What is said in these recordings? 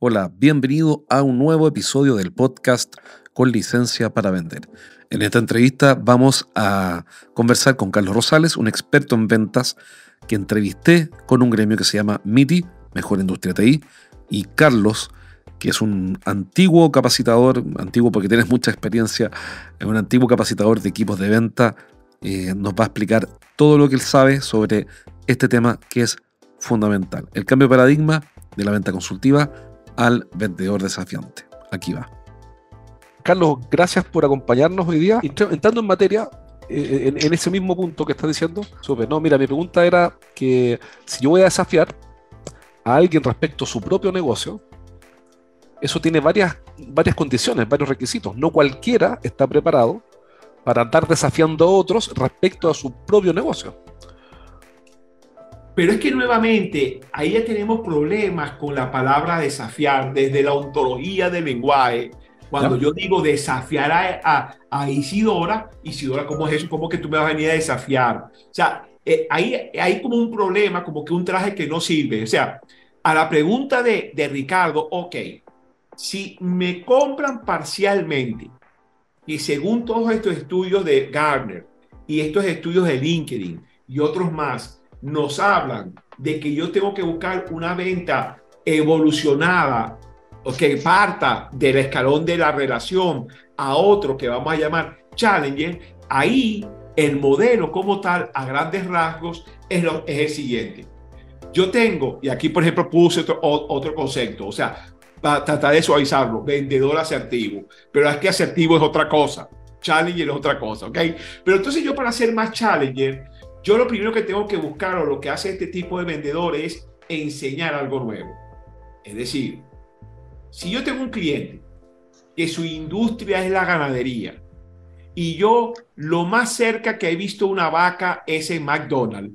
Hola, bienvenido a un nuevo episodio del podcast con licencia para vender. En esta entrevista vamos a conversar con Carlos Rosales, un experto en ventas que entrevisté con un gremio que se llama MITI, Mejor Industria TI, y Carlos, que es un antiguo capacitador, antiguo porque tienes mucha experiencia, es un antiguo capacitador de equipos de venta, eh, nos va a explicar todo lo que él sabe sobre este tema que es fundamental, el cambio de paradigma de la venta consultiva al vendedor desafiante. Aquí va. Carlos, gracias por acompañarnos hoy día. Entrando en materia, eh, en, ese mismo punto que estás diciendo, no, mira, mi pregunta era que si yo voy a desafiar a alguien respecto a su propio negocio, eso tiene varias, varias condiciones, varios requisitos. No cualquiera está preparado para andar desafiando a otros respecto a su propio negocio. Pero es que nuevamente ahí ya tenemos problemas con la palabra desafiar desde la ontología del lenguaje. Cuando yo digo desafiar a, a, Isidora, Isidora, ¿cómo es eso? ¿Cómo que tú me vas a venir a desafiar? O sea, eh, ahí hay como un problema, como que un traje que no sirve. O sea, a la pregunta de, de Ricardo, ok, si me compran parcialmente y según todos estos estudios de Gartner y estos estudios de LinkedIn y otros más, nos hablan de que yo tengo que buscar una venta evolucionada o que parta del escalón de la relación a otro que vamos a llamar challenger, ahí el modelo como tal, a grandes rasgos, es, lo, el siguiente. Yo tengo, y aquí por ejemplo puse otro, otro concepto, o sea, para tratar de suavizarlo, vendedor asertivo, pero es que asertivo es otra cosa, challenger es otra cosa, ¿ok? Pero entonces yo para ser más challenger, yo lo primero que tengo que buscar o lo que hace este tipo de vendedor es enseñar algo nuevo. Es decir, si yo tengo un cliente que su industria es la ganadería y yo lo más cerca que he visto una vaca es en McDonald's,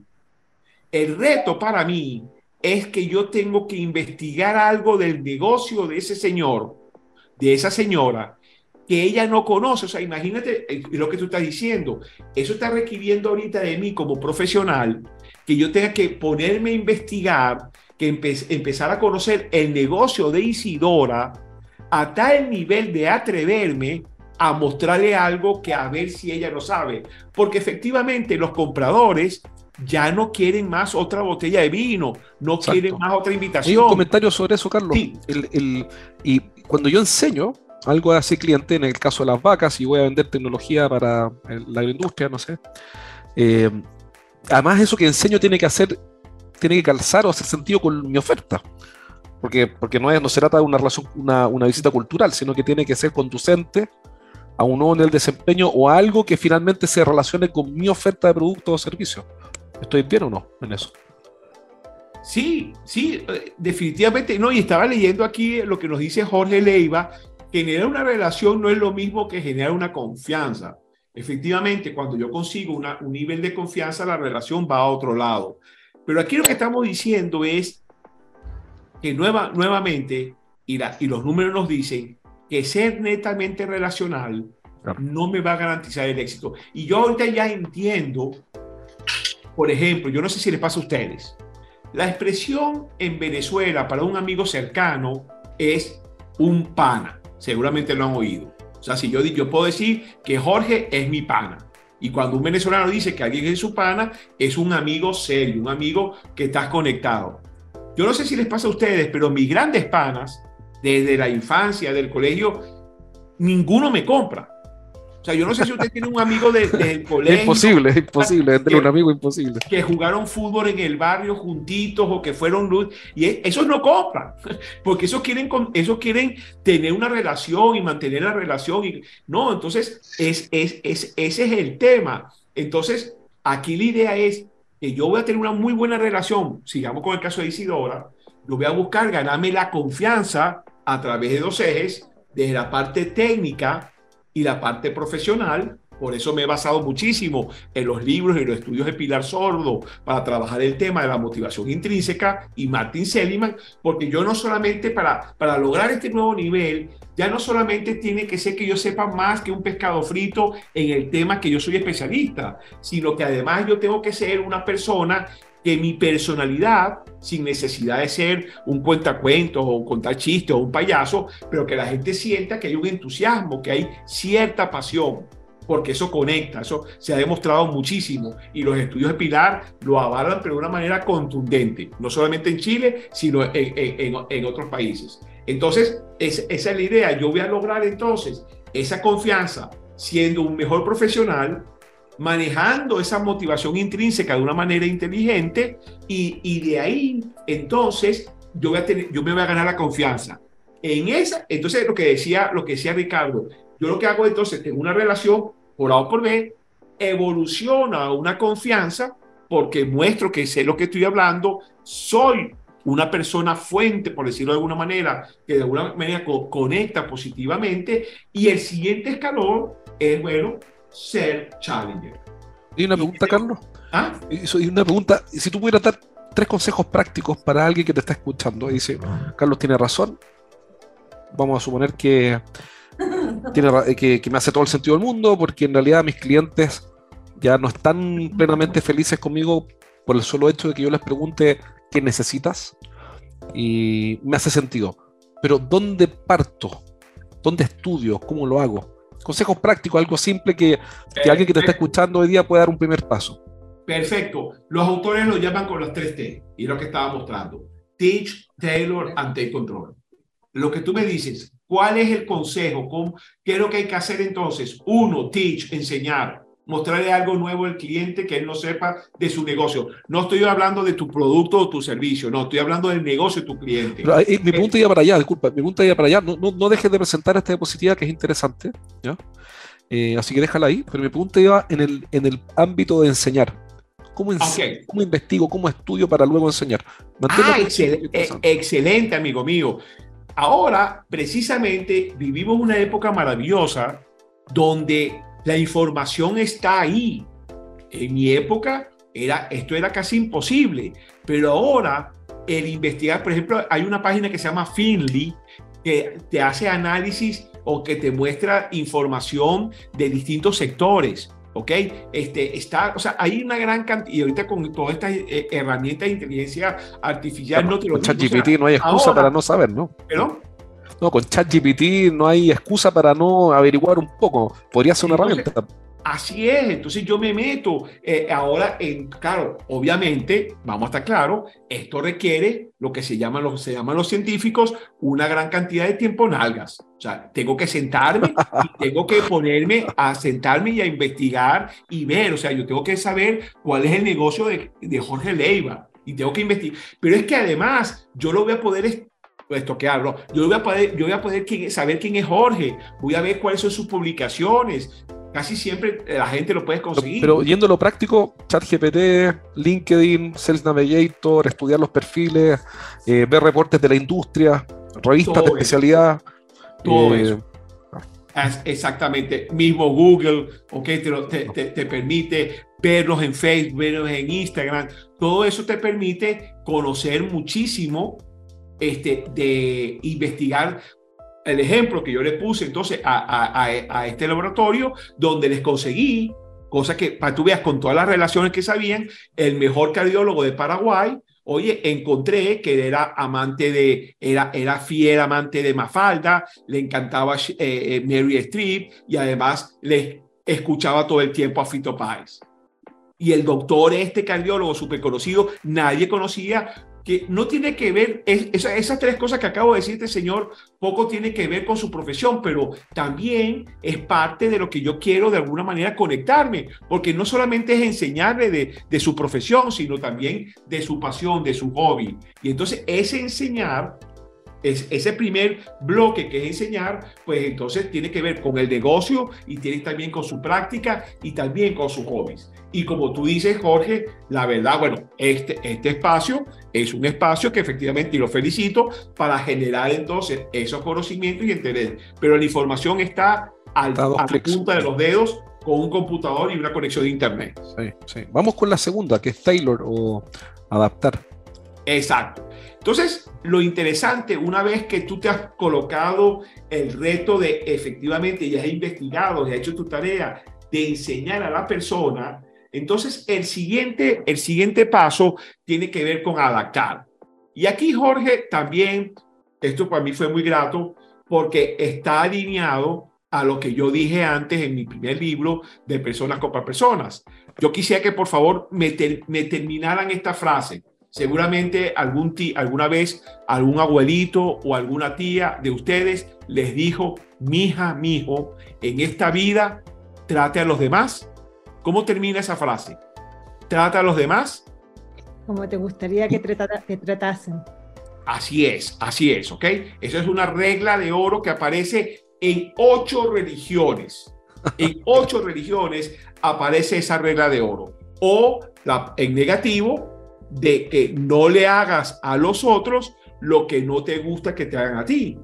el reto para mí es que yo tengo que investigar algo del negocio de ese señor, de esa señora, que ella no conoce. O sea, imagínate eh, lo que tú estás diciendo. Eso está requiriendo ahorita de mí como profesional que yo tenga que ponerme a investigar, que empezar a conocer el negocio de Isidora a tal nivel de atreverme a mostrarle algo que a ver si ella lo sabe. Porque efectivamente los compradores ya no quieren más otra botella de vino, no quieren más otra invitación. un comentario sobre eso, Carlos. Sí. y cuando yo enseño, algo así cliente, en el caso de las vacas, y voy a vender tecnología para la agroindustria, no sé. Eh, además, eso que enseño tiene que hacer, tiene que calzar o hacer sentido con mi oferta. Porque, porque no, es, no se trata de una relación, una, una visita cultural, sino que tiene que ser conducente a un nuevo nivel de desempeño o a algo que finalmente se relacione con mi oferta de producto o servicio. ¿Estoy bien o no en eso? Sí, sí, eh, definitivamente. No, y estaba leyendo aquí lo que nos dice Jorge Leiva, generar una relación no es lo mismo que generar una confianza. Efectivamente, cuando yo consigo un nivel de confianza, la relación va a otro lado. Pero aquí lo que estamos diciendo es que nueva, nuevamente, y, y los números nos dicen que ser netamente relacional no me va a garantizar el éxito. Y yo ahorita ya entiendo, por ejemplo, yo no sé si les pasa a ustedes, la expresión en Venezuela para un amigo cercano es un pana seguramente lo han oído. O sea, si yo, yo puedo decir que Jorge es mi pana. Y cuando un venezolano dice que alguien es su pana, es un amigo serio, un amigo que estás conectado. Yo no sé si les pasa a ustedes, pero mis grandes panas, desde la infancia, del colegio, ninguno me compra. O sea, yo no sé si usted tiene un amigo del de, colegio. Es imposible, es imposible, es un amigo imposible. Que jugaron fútbol en el barrio juntitos o que fueron luz. Y e, esos no compran, porque esos quieren, esos quieren tener una relación y mantener la relación. Y, no, entonces, es, es, es, ese es el tema. Entonces, aquí la idea es que yo voy a tener una muy buena relación. Sigamos con el caso de Isidora. Yo voy a buscar ganarme la confianza a través de dos ejes desde la parte técnica y la parte profesional por eso me he basado muchísimo en los libros y los estudios de Pilar Sordo para trabajar el tema de la motivación intrínseca y Martin Seligman, porque yo no solamente para, para lograr este nuevo nivel, ya no solamente tiene que ser que yo sepa más que un pescado frito en el tema que yo soy especialista, sino que además yo tengo que ser una persona que mi personalidad, sin necesidad de ser un cuentacuentos o contar chistes o un payaso, pero que la gente sienta que hay un entusiasmo, que hay cierta pasión porque eso conecta, eso se ha demostrado muchísimo y los estudios de Pilar lo avalan pero de una manera contundente, no solamente en Chile, sino en, otros países. Entonces, esa es la idea, yo voy a lograr entonces esa confianza siendo un mejor profesional, manejando esa motivación intrínseca de una manera inteligente y, de ahí entonces yo, voy a tener, yo me voy a ganar la confianza. En esa, entonces lo que decía, lo que decía Ricardo, yo lo que hago entonces, tengo una relación por A o por B, evoluciona una confianza porque muestro que sé lo que estoy hablando, soy una persona fuente, por decirlo de alguna manera, que de alguna manera conecta positivamente, y el siguiente escalón es, bueno, ser challenger. Y una pregunta, Carlos. ¿Ah? Y una pregunta, si tú pudieras dar tres consejos prácticos para alguien que te está escuchando, y dice, Carlos tiene razón, vamos a suponer que tiene, eh, que, que, me hace todo el sentido del mundo, porque en realidad mis clientes ya no están plenamente felices conmigo por el solo hecho de que yo les pregunte qué necesitas y me hace sentido. Pero ¿dónde parto? ¿Dónde estudio? ¿Cómo lo hago? Consejos prácticos, algo simple que, que alguien que te está escuchando hoy día pueda dar un primer paso. Perfecto. Los autores lo llaman con los tres T, y lo que estaba mostrando. Teach, Taylor, and Take Control. Lo que tú me dices, ¿Cuál es el consejo? ¿Qué es lo que hay que hacer entonces? Uno, teach, enseñar, mostrarle algo nuevo al cliente que él no sepa de su negocio. No estoy hablando de tu producto o tu servicio, no, estoy hablando del negocio de tu cliente. mi punto iba para allá, disculpa, mi punto iba para allá. No, no, dejes de presentar esta diapositiva que es interesante, ¿ya? Eh, así que déjala ahí, pero mi punto iba en el, en el ámbito de enseñar. ¿Cómo, ¿Cómo, investigo, cómo estudio para luego enseñar? Ah, eh, excelente, amigo mío. Ahora, precisamente, vivimos una época maravillosa donde la información está ahí. En mi época, era, esto era casi imposible, pero ahora el investigar, por ejemplo, hay una página que se llama Finley que te hace análisis o que te muestra información de distintos sectores. ¿ok? Este, está, o sea, hay una gran cantidad, y ahorita con todas estas eh, herramientas de inteligencia artificial no te lo Con ChatGPT no hay excusa para no saber, ¿no? ¿Pero? No, con ChatGPT no hay excusa para no averiguar un poco. Podría ser una herramienta. Así es, entonces yo me meto eh, ahora en, claro, obviamente, vamos a estar claros, esto requiere lo que se llaman los, se llaman los científicos una gran cantidad de tiempo en algas. O sea, tengo que sentarme y tengo que ponerme a sentarme y a investigar y ver, o sea, yo tengo que saber cuál es el negocio de, de Jorge Leiva y tengo que investigar. Pero es que además yo lo voy a poder estoquearlo. Yo voy a poder, yo voy a poder saber quién es Jorge, voy a ver cuáles son sus publicaciones, casi siempre eh, la gente lo puede conseguir. Pero, yendo a lo práctico, ChatGPT, LinkedIn, Sales Navigator, estudiar los perfiles, eh, ver reportes de la industria, revistas de especialidad. Todo eh, eso. Exactamente, mismo Google, ok, te, te, te, permite verlos en Facebook, verlos en Instagram, todo eso te permite conocer muchísimo, este, de investigar el ejemplo que yo le puse entonces a, este laboratorio, donde les conseguí, cosa que para tú veas con todas las relaciones que sabían, el mejor cardiólogo de Paraguay, oye, encontré que era amante de, era, era fiel amante de Mafalda, le encantaba eh, eh, Mary Streep y además le escuchaba todo el tiempo a Fito Páez. Y el doctor, este cardiólogo súper conocido, nadie conocía que no tiene que ver, esas tres cosas que acabo de decirte, señor, poco tiene que ver con su profesión, pero también es parte de lo que yo quiero de alguna manera conectarme, porque no solamente es enseñarle de, de su profesión, sino también de su pasión, de su hobby. Y entonces ese enseñar Es, ese primer bloque que es enseñar, pues entonces tiene que ver con el negocio y tiene también con su práctica y también con sus hobbies. Y como tú dices, Jorge, la verdad, bueno, este, este espacio es un espacio que efectivamente, y lo felicito, para generar entonces esos conocimientos y interés. Pero la información está al, a la punta de los dedos con un computador y una conexión de internet. Sí, sí. Vamos con la segunda, que es Taylor o adaptar. Exacto. Entonces, lo interesante, una vez que tú te has colocado el reto de efectivamente, ya has investigado, ya has hecho tu tarea de enseñar a la persona, entonces el siguiente, el siguiente paso tiene que ver con adaptar. Y aquí, Jorge, también, esto para mí fue muy grato porque está alineado a lo que yo dije antes en mi primer libro de Personas contra Personas. Yo quisiera que por favor me terminaran esta frase. Seguramente algún alguna vez algún abuelito o alguna tía de ustedes les dijo, mija, mijo, en esta vida trate a los demás. ¿Cómo termina esa frase? Trata a los demás. Como te gustaría que, te tratasen. Así es, así es, ¿ok? Esa es una regla de oro que aparece en ocho religiones. En ocho religiones aparece esa regla de oro. O la, en negativo, de que no le hagas a los otros lo que no te gusta que te hagan a ti.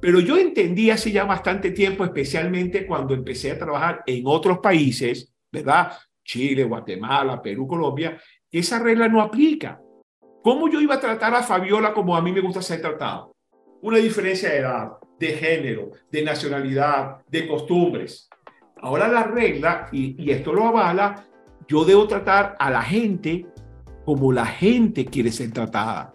Pero yo entendí hace ya bastante tiempo, especialmente cuando empecé a trabajar en otros países, ¿verdad? Chile, Guatemala, Perú, Colombia, que esa regla no aplica. ¿Cómo yo iba a tratar a Fabiola como a mí me gusta ser tratado? Una diferencia de edad, de género, de nacionalidad, de costumbres. Ahora la regla, y, esto lo avala, yo debo tratar a la gente como la gente quiere ser tratada.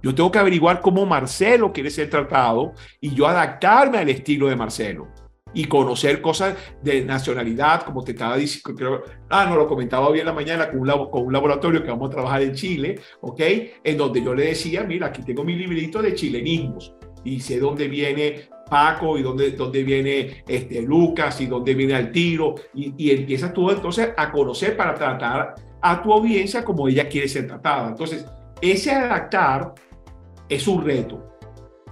Yo tengo que averiguar cómo Marcelo quiere ser tratado y yo adaptarme al estilo de Marcelo y conocer cosas de nacionalidad, como te estaba diciendo, creo, ah, no lo comentaba hoy en la mañana con un, laboratorio que vamos a trabajar en Chile, ¿ok? En donde yo le decía, mira, aquí tengo mi librito de chilenismos y sé dónde viene Paco y dónde, dónde viene este, Lucas y dónde viene Altiro y, y empiezas tú entonces a conocer para tratar a tu audiencia como ella quiere ser tratada. Entonces, ese adaptar es un reto,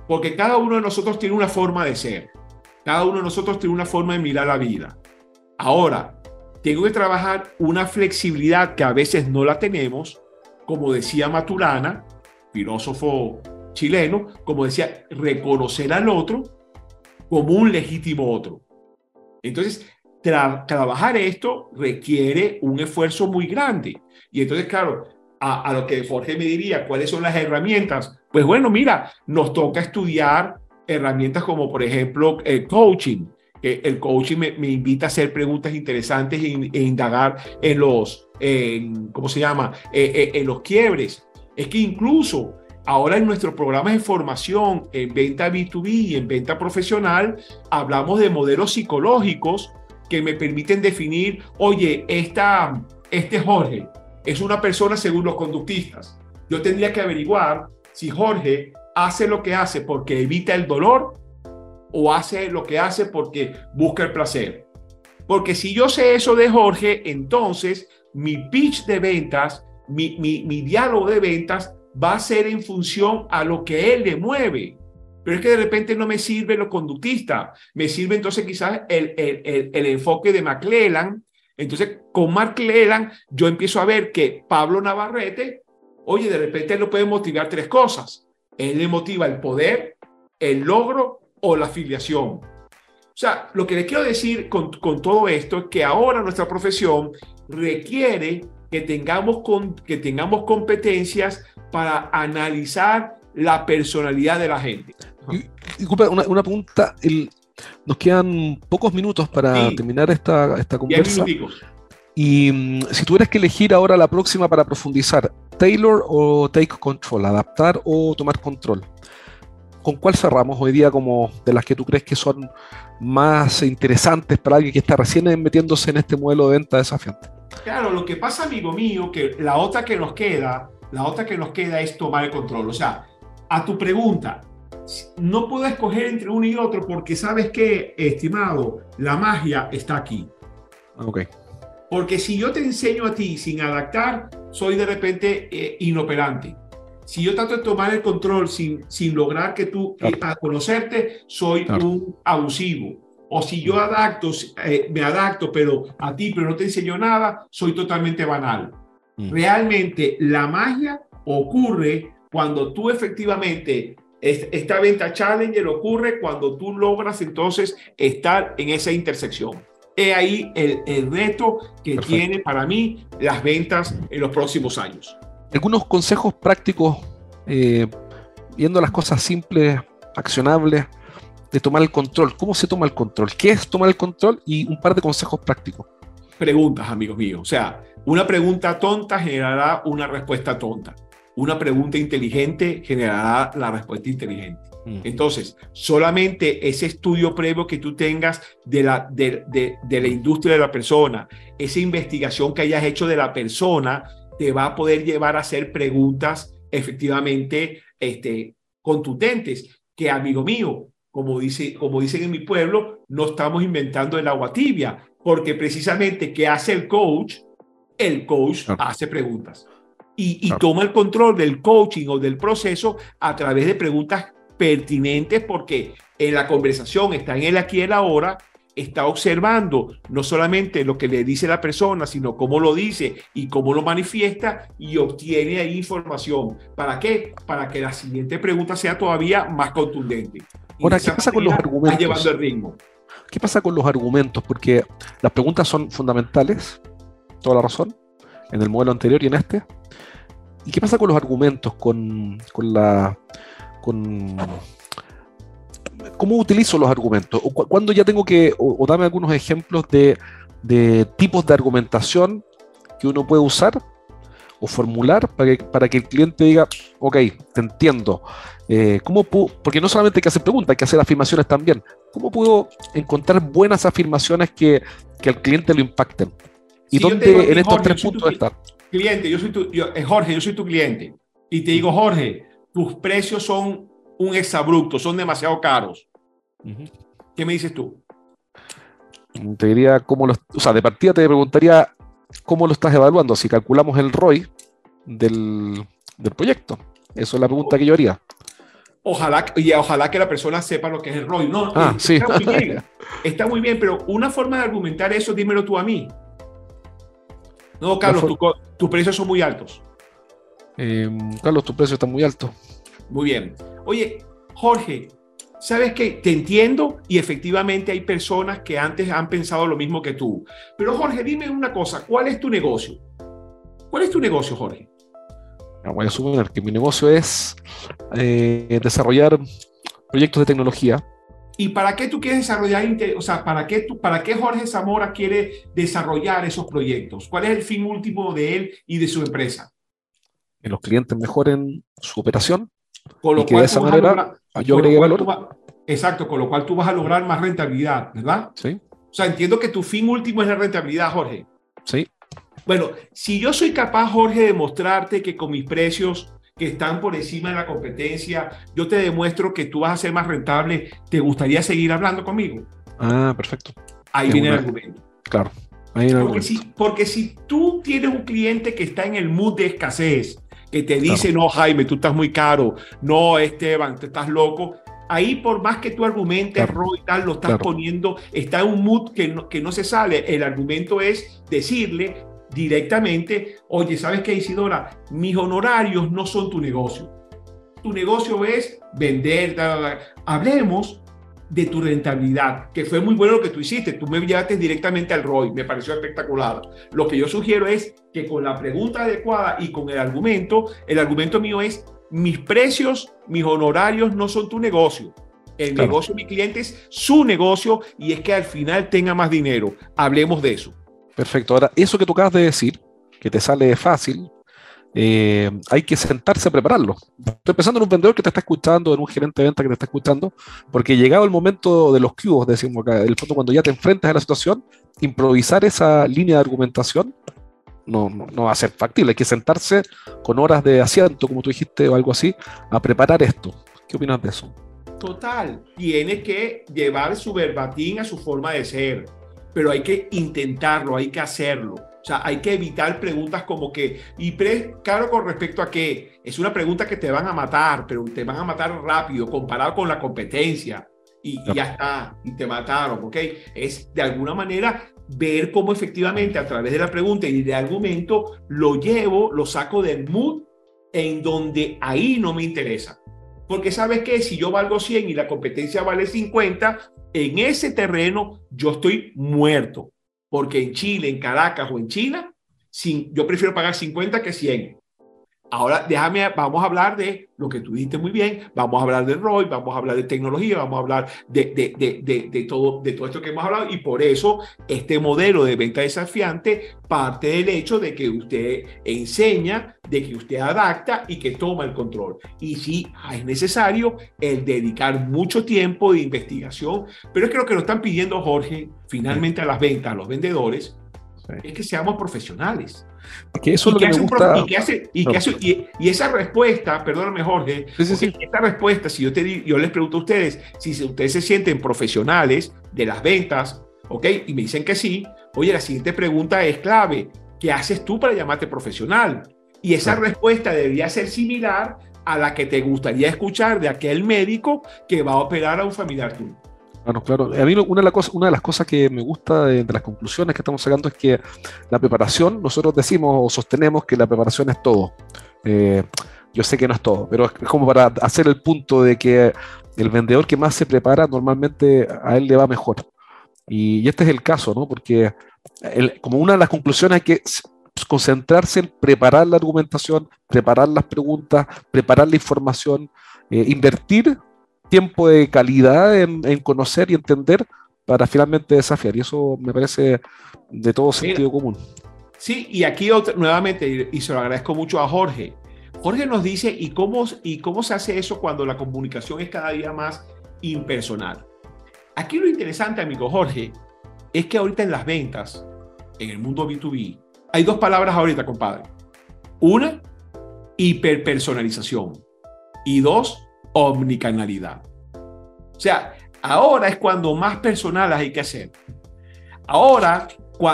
porque cada uno de nosotros tiene una forma de ser, cada uno de nosotros tiene una forma de mirar la vida. Ahora, tengo que trabajar una flexibilidad que a veces no la tenemos, como decía Maturana, filósofo chileno, como decía, reconocer al otro como un legítimo otro. Entonces, trabajar esto requiere un esfuerzo muy grande. Y entonces, claro, a, lo que Jorge me diría, ¿cuáles son las herramientas? Pues bueno, mira, nos toca estudiar herramientas como, por ejemplo, el coaching. el coaching me, invita a hacer preguntas interesantes e, e indagar en los, ¿cómo se llama? Eh, eh, en los quiebres. Es que incluso Ahora en nuestros programas de formación en venta B2B y en venta profesional, hablamos de modelos psicológicos que me permiten definir, oye, esta, este Jorge es una persona según los conductistas. Yo tendría que averiguar si Jorge hace lo que hace porque evita el dolor o hace lo que hace porque busca el placer. Porque si yo sé eso de Jorge, entonces mi pitch de ventas, mi, mi, mi diálogo de ventas va a ser en función a lo que él le mueve. Pero es que de repente no me sirve lo conductista, me sirve entonces quizás el, el, el, enfoque de McClellan. Entonces, con McClellan yo empiezo a ver que Pablo Navarrete, oye, de repente él lo puede motivar tres cosas. Él le motiva el poder, el logro o la afiliación. O sea, lo que le quiero decir con, con todo esto es que ahora nuestra profesión requiere que tengamos, con, que tengamos competencias para analizar la personalidad de la gente. Disculpa, una, una pregunta. El, nos quedan pocos minutos para terminar esta, esta conversa. Y mm, si tuvieras que elegir ahora la próxima para profundizar, Taylor o Take Control, adaptar o tomar control, ¿con cuál cerramos hoy día como de las que tú crees que son más interesantes para alguien que está recién metiéndose en este modelo de venta desafiante? Claro, lo que pasa, amigo mío, que la otra que nos queda la otra que nos queda es tomar el control. O sea, a tu pregunta, no puedo escoger entre uno y otro porque sabes que, estimado, la magia está aquí. Ok. Porque si yo te enseño a ti sin adaptar, soy de repente eh, inoperante. Si yo trato de tomar el control sin, sin lograr que tú, Claro. a conocerte, soy Claro. un abusivo. O si yo adapto, eh, me adapto, pero a ti, pero no te enseño nada, soy totalmente banal. Mm. Realmente la magia ocurre cuando tú efectivamente, esta venta Challenger ocurre cuando tú logras entonces estar en esa intersección. He ahí el, el reto que Perfecto. tiene para mí las ventas en los próximos años. Algunos consejos prácticos, eh, viendo las cosas simples, accionables, de tomar el control. ¿Cómo se toma el control? ¿Qué es tomar el control? Y un par de consejos prácticos. preguntas, amigos míos. O sea, una pregunta tonta generará una respuesta tonta. Una pregunta inteligente generará la respuesta inteligente. Entonces, solamente ese estudio previo que tú tengas de la, de, de- de la industria de la persona, esa investigación que hayas hecho de la persona, te va a poder llevar a hacer preguntas efectivamente este, contundentes, que amigo mío, como, dice, como dicen en mi pueblo, no estamos inventando el agua tibia, porque precisamente ¿qué hace el coach? El coach hace preguntas. Y, y Claro. toma el control del coaching o del proceso a través de preguntas pertinentes porque en la conversación está en el aquí y el ahora, está observando no solamente lo que le dice la persona, sino cómo lo dice y cómo lo manifiesta y obtiene ahí información. ¿Para qué? Para que la siguiente pregunta sea todavía más contundente. Y Ahora, ¿qué pasa con los argumentos? llevando el ritmo. ¿Qué pasa con los argumentos? Porque las preguntas son fundamentales, toda la razón, en el modelo anterior y en este. ¿Y qué pasa con los argumentos? Con, con la. Con, ¿Cómo utilizo los argumentos? ¿O cu- ¿Cuándo ya tengo que.? O, dame algunos ejemplos de, de tipos de argumentación que uno puede usar o formular para que, para que el cliente diga, ok, te entiendo. Eh, ¿cómo porque no solamente hay que hacer preguntas, hay que hacer afirmaciones también. ¿Cómo puedo encontrar buenas afirmaciones que, que al cliente lo impacten? ¿Y Si dónde digo en estos Jorge, tres puntos están? Cliente, yo soy tu, yo- eh, Jorge, yo soy tu cliente. Y te digo, Jorge, tus precios son un exabrupto, son demasiado caros. ¿Qué me dices tú? Te diría cómo lo, o sea, de partida te preguntaría cómo lo estás evaluando, si calculamos el ROI del, del proyecto. Eso es la pregunta que yo haría. Ojalá, y ojalá que la persona sepa lo que es el ROI. No, Ah, eh, sí. está muy bien. Está muy bien, pero una forma de argumentar eso, dímelo tú a mí. No, Carlos, tu tus precios son muy altos. Eh, Carlos, tu precio está muy alto. Muy bien. Oye, Jorge, ¿sabes qué? Te entiendo y efectivamente hay personas que antes han pensado lo mismo que tú. Pero Jorge, dime una cosa, ¿cuál es tu negocio? ¿Cuál es tu negocio, Jorge? Ah, Voy a suponer que mi negocio es eh, desarrollar proyectos de tecnología. ¿Y para qué tú quieres desarrollar, o sea, para qué, tú, para qué Jorge Zamora quiere desarrollar esos proyectos? ¿Cuál es el fin último de él y de su empresa? Que los clientes mejoren su operación. Con lo Y que de cual esa manera lograr- yo agregue cual valor. exacto, con lo cual tú vas a lograr más rentabilidad, ¿verdad? Sí, O sea, entiendo que tu fin último es la rentabilidad, Jorge. sí. Bueno, si yo soy capaz, Jorge, de mostrarte que con mis precios que están por encima de la competencia, yo te demuestro que tú vas a ser más rentable, ¿te gustaría seguir hablando conmigo? Ah, perfecto. Ahí viene el argumento. Claro. Ahí en el Porque si, porque si tú tienes un cliente que está en el mood de escasez, que te dice, no, Jaime, tú estás muy caro, no, Esteban, te estás loco, ahí por más que tú argumentes, Claro. Roy, tal, lo estás Claro. poniendo, está en un mood que no, que no se sale. El argumento es decirle directamente, oye, ¿sabes qué, Isidora? Mis honorarios no son tu negocio. Tu negocio es vender, hablemos de tu rentabilidad, que fue muy bueno lo que tú hiciste. Tú me llevaste directamente al ROI, me pareció espectacular. Lo que yo sugiero es que con la pregunta adecuada y con el argumento, el argumento mío es, mis precios, mis honorarios no son tu negocio. El Claro. negocio de mi cliente es su negocio y es que al final tenga más dinero. Hablemos de eso. Perfecto. Ahora, eso que tú acabas de decir, que te sale fácil, eh, hay que sentarse a prepararlo. Estoy pensando en un vendedor que te está escuchando, en un gerente de venta que te está escuchando, porque llegado el momento de los cubos, decimos acá, el fondo cuando ya te enfrentas a la situación, improvisar esa línea de argumentación no, no, no va a ser factible. Hay que sentarse con horas de asiento, como tú dijiste, o algo así, a preparar esto. ¿Qué opinas de eso? Total. Tiene que llevar su verbatín a su forma de ser. Pero hay que intentarlo, hay que hacerlo. O sea, hay que evitar preguntas como que, y pre, claro, con respecto a que es una pregunta que te van a matar, pero te van a matar rápido comparado con la competencia. Y, y ya está, y te mataron, ¿ok? Es de alguna manera ver cómo efectivamente a través de la pregunta y de argumento lo llevo, lo saco del mood en donde ahí no me interesa. Porque sabes que si yo valgo 100 y la competencia vale 50, en ese terreno yo estoy muerto. Porque en Chile, en Caracas o en China, yo prefiero pagar 50 que 100. Ahora, déjame, vamos a hablar de lo que tú dijiste muy bien, vamos a hablar de ROI, vamos a hablar de tecnología, vamos a hablar de, de, de, de, todo, de todo esto que hemos hablado y por eso este modelo de venta desafiante parte del hecho de que usted enseña, de que usted adapta y que toma el control. Y sí, es necesario el dedicar mucho tiempo de investigación, pero es que lo que nos están pidiendo, Jorge, finalmente a las ventas, a los vendedores, es que seamos profesionales. Que eso lo que gusta. Y, que hace, y, que hace, y, esa respuesta, perdóname Jorge, sí, sí, sí. esta respuesta, si yo, te, yo les pregunto a ustedes, si ustedes se sienten profesionales de las ventas, ¿ok? Y me dicen que sí, oye, la siguiente pregunta es clave. ¿Qué haces tú para llamarte profesional? Y esa respuesta debería ser similar a la que te gustaría escuchar de aquel médico que va a operar a un familiar tuyo. Claro, claro. A mí una de, una de las cosas que me gusta de, las conclusiones que estamos sacando es que la preparación, nosotros decimos o sostenemos que la preparación es todo. Eh, yo sé que no es todo, pero es como para hacer el punto de que el vendedor que más se prepara, normalmente a él le va mejor. Y, este es el caso, ¿no? Porque como una de las conclusiones hay que concentrarse en preparar la argumentación, preparar las preguntas, preparar la información, eh, invertir tiempo de calidad en, conocer y entender para finalmente desafiar. Y eso me parece de todo sentido común. Sí, y aquí nuevamente, y se lo agradezco mucho a Jorge. Jorge nos dice, ¿y cómo, ¿y cómo se hace eso cuando la comunicación es cada día más impersonal? Aquí lo interesante, amigo Jorge, es que ahorita en las ventas, en el mundo B2B, hay dos palabras ahorita, compadre. Una, hiperpersonalización. Y dos, omnicanalidad. O sea, ahora es cuando más personales hay que hacer. Ahora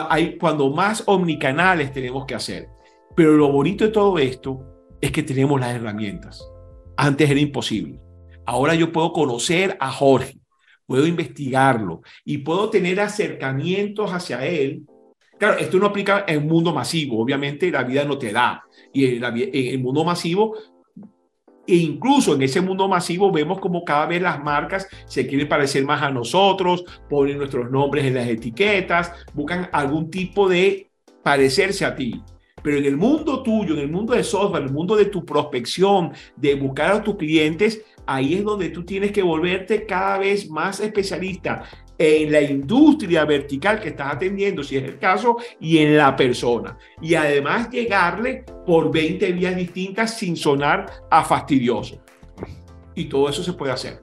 hay cuando más omnicanales tenemos que hacer. Pero lo bonito de todo esto es que tenemos las herramientas. Antes era imposible. Ahora yo puedo conocer a Jorge, puedo investigarlo y puedo tener acercamientos hacia él. Claro, esto no aplica en el mundo masivo, obviamente la vida no te da. Y en, en el mundo masivo e incluso en ese mundo masivo vemos como cada vez las marcas se quieren parecer más a nosotros, ponen nuestros nombres en las etiquetas, buscan algún tipo de parecerse a ti. Pero en el mundo tuyo, en el mundo de software, en el mundo de tu prospección, de buscar a tus clientes, ahí es donde tú tienes que volverte cada vez más especialista en la industria vertical que estás atendiendo, si es el caso, y en la persona. Y además llegarle por 20 vías distintas sin sonar a fastidioso. Y todo eso se puede hacer.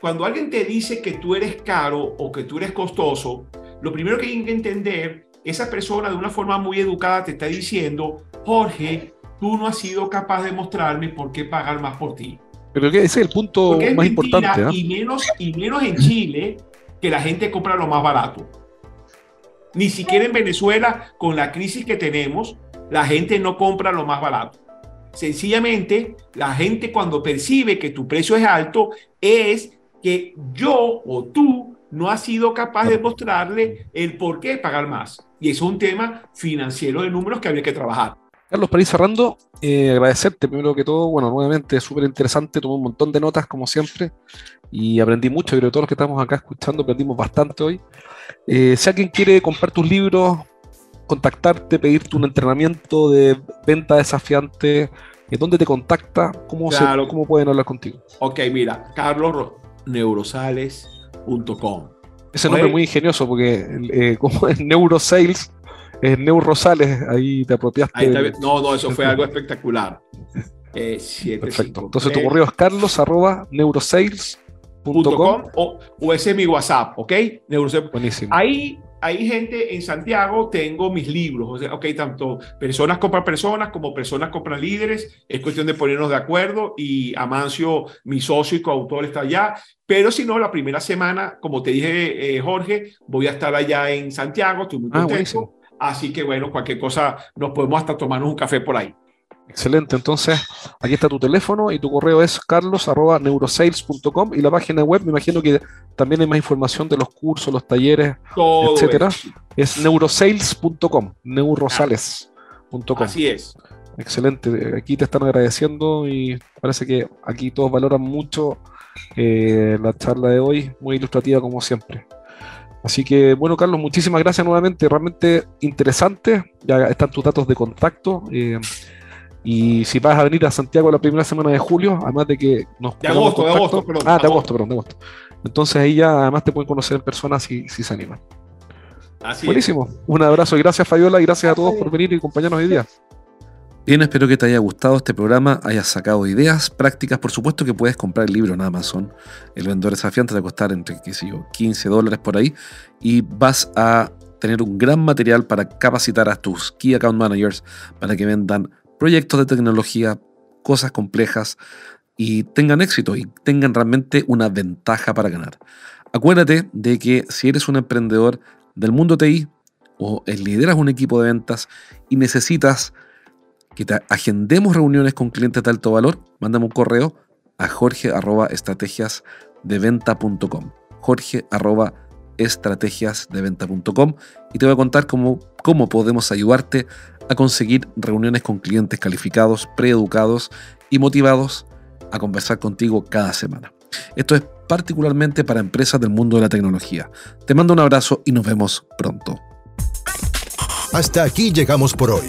Cuando alguien te dice que tú eres caro o que tú eres costoso, lo primero que hay que entender, esa persona de una forma muy educada te está diciendo, Jorge, tú no has sido capaz de mostrarme por qué pagar más por ti. Pero ese es el punto más importante. ¿eh? Y, menos, y menos en Chile, que la gente compra lo más barato. Ni siquiera en Venezuela, con la crisis que tenemos, la gente no compra lo más barato. Sencillamente, la gente cuando percibe que tu precio es alto, es que yo o tú no has sido capaz de mostrarle el por qué pagar más. Y es un tema financiero de números que habría que trabajar. Carlos, para ir cerrando, eh, agradecerte primero que todo, bueno, nuevamente súper interesante, tomé un montón de notas como siempre y aprendí mucho, creo que todos los que estamos acá escuchando aprendimos bastante hoy. Eh, si alguien quiere comprar tus libros, contactarte, pedirte un entrenamiento de venta desafiante, eh, ¿dónde te contacta? ¿Cómo, ¿Cómo pueden hablar contigo? Ok, mira, carlosneurosales.com. Ese nombre es muy ingenioso porque como es Neurosales, es Neurosales, ahí te apropiaste. no, no, eso fue algo espectacular. Eh, Perfecto. Entonces tu correo es carlos arroba neurosales o, o, ese es mi WhatsApp, ¿ok? Buenísimo. Ahí hay gente en Santiago, tengo mis libros, o sea, ok, tanto personas compran personas como personas compran líderes, es cuestión de ponernos de acuerdo y Amancio, mi socio y coautor, está allá, pero si no, la primera semana, como te dije, eh, Jorge, voy a estar allá en Santiago, estoy muy ah, contento, así que bueno, cualquier cosa, nos podemos hasta tomarnos un café por ahí. Excelente, entonces aquí está tu teléfono y tu correo es carlos.neurosales.com y la página web, me imagino que también hay más información de los cursos, los talleres, etcétera. Es neurosales.com, neurosales.com. Así es. Excelente, aquí te están agradeciendo y parece que aquí todos valoran mucho eh, la charla de hoy, muy ilustrativa como siempre. Así que, bueno, Carlos, muchísimas gracias nuevamente, realmente interesante. Ya están tus datos de contacto. Eh, y si vas a venir a Santiago la primera semana de julio, además de que nos. De agosto, de agosto, perdón. Ah, de agosto, perdón, de agosto. Entonces ahí ya además te pueden conocer en persona si, si se animan. Así Buenísimo. Un abrazo y gracias, Fabiola, y gracias a todos por venir y acompañarnos hoy día. Bien, espero que te haya gustado este programa, hayas sacado ideas prácticas. Por supuesto que puedes comprar el libro en Amazon. El vendedor desafiante te va a costar entre, qué sé yo, 15 dólares por ahí. Y vas a tener un gran material para capacitar a tus Key Account Managers para que vendan proyectos de tecnología, cosas complejas y tengan éxito y tengan realmente una ventaja para ganar. Acuérdate de que si eres un emprendedor del mundo TI o lideras un equipo de ventas y necesitas que te agendemos reuniones con clientes de alto valor, mándame un correo a jorge.estrategiasdeventa.com jorge.estrategiasdeventa.com y te voy a contar cómo, cómo podemos ayudarte a conseguir reuniones con clientes calificados, preeducados y motivados a conversar contigo cada semana. Esto es particularmente para empresas del mundo de la tecnología. Te mando un abrazo y nos vemos pronto. Hasta aquí llegamos por hoy.